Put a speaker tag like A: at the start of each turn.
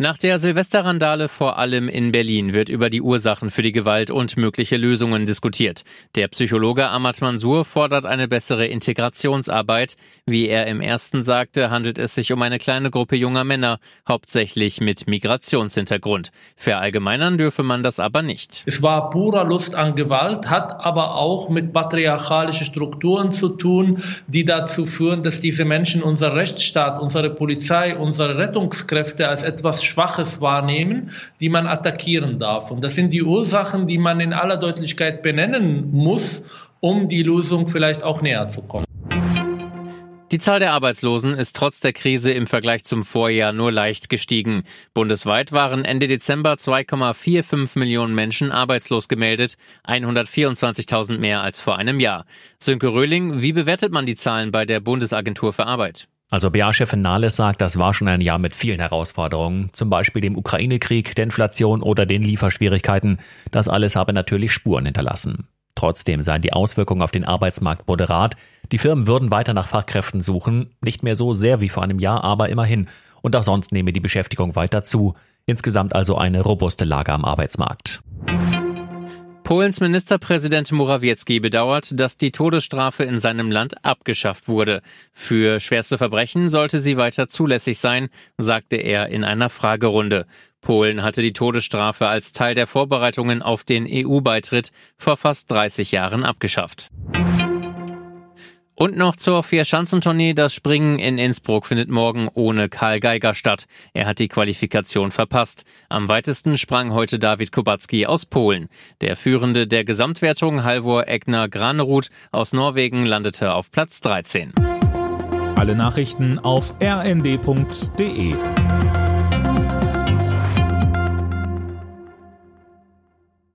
A: Nach der Silvesterrandale vor allem in Berlin wird über die Ursachen für die Gewalt und mögliche Lösungen diskutiert. Der Psychologe Ahmad Mansour fordert eine bessere Integrationsarbeit. Wie er im ersten sagte, handelt es sich um eine kleine Gruppe junger Männer, hauptsächlich mit Migrationshintergrund. Verallgemeinern dürfe man das aber nicht.
B: Es war purer Lust an Gewalt, hat aber auch mit patriarchalischen Strukturen zu tun, die dazu führen, dass diese Menschen unser Rechtsstaat, unsere Polizei, unsere Rettungskräfte als etwas Schwaches wahrnehmen, die man attackieren darf. Und das sind die Ursachen, die man in aller Deutlichkeit benennen muss, um die Lösung vielleicht auch näher zu kommen.
A: Die Zahl der Arbeitslosen ist trotz der Krise im Vergleich zum Vorjahr nur leicht gestiegen. Bundesweit waren Ende Dezember 2,45 Millionen Menschen arbeitslos gemeldet, 124.000 mehr als vor einem Jahr. Sönke Röhling, wie bewertet man die Zahlen bei der Bundesagentur für Arbeit?
C: Also BA-Chefin Nahles sagt, das war schon ein Jahr mit vielen Herausforderungen, zum Beispiel dem Ukraine-Krieg, der Inflation oder den Lieferschwierigkeiten. Das alles habe natürlich Spuren hinterlassen. Trotzdem seien die Auswirkungen auf den Arbeitsmarkt moderat. Die Firmen würden weiter nach Fachkräften suchen, nicht mehr so sehr wie vor einem Jahr, aber immerhin. Und auch sonst nehme die Beschäftigung weiter zu. Insgesamt also eine robuste Lage am Arbeitsmarkt.
A: Polens Ministerpräsident Morawiecki bedauert, dass die Todesstrafe in seinem Land abgeschafft wurde. Für schwerste Verbrechen sollte sie weiter zulässig sein, sagte er in einer Fragerunde. Polen hatte die Todesstrafe als Teil der Vorbereitungen auf den EU-Beitritt vor fast 30 Jahren abgeschafft. Und noch zur Vierschanzentournee. Das Springen in Innsbruck findet morgen ohne Karl Geiger statt. Er hat die Qualifikation verpasst. Am weitesten sprang heute David Kubacki aus Polen. Der Führende der Gesamtwertung, Halvor Egner Granerud aus Norwegen, landete auf Platz 13.
D: Alle Nachrichten auf rnd.de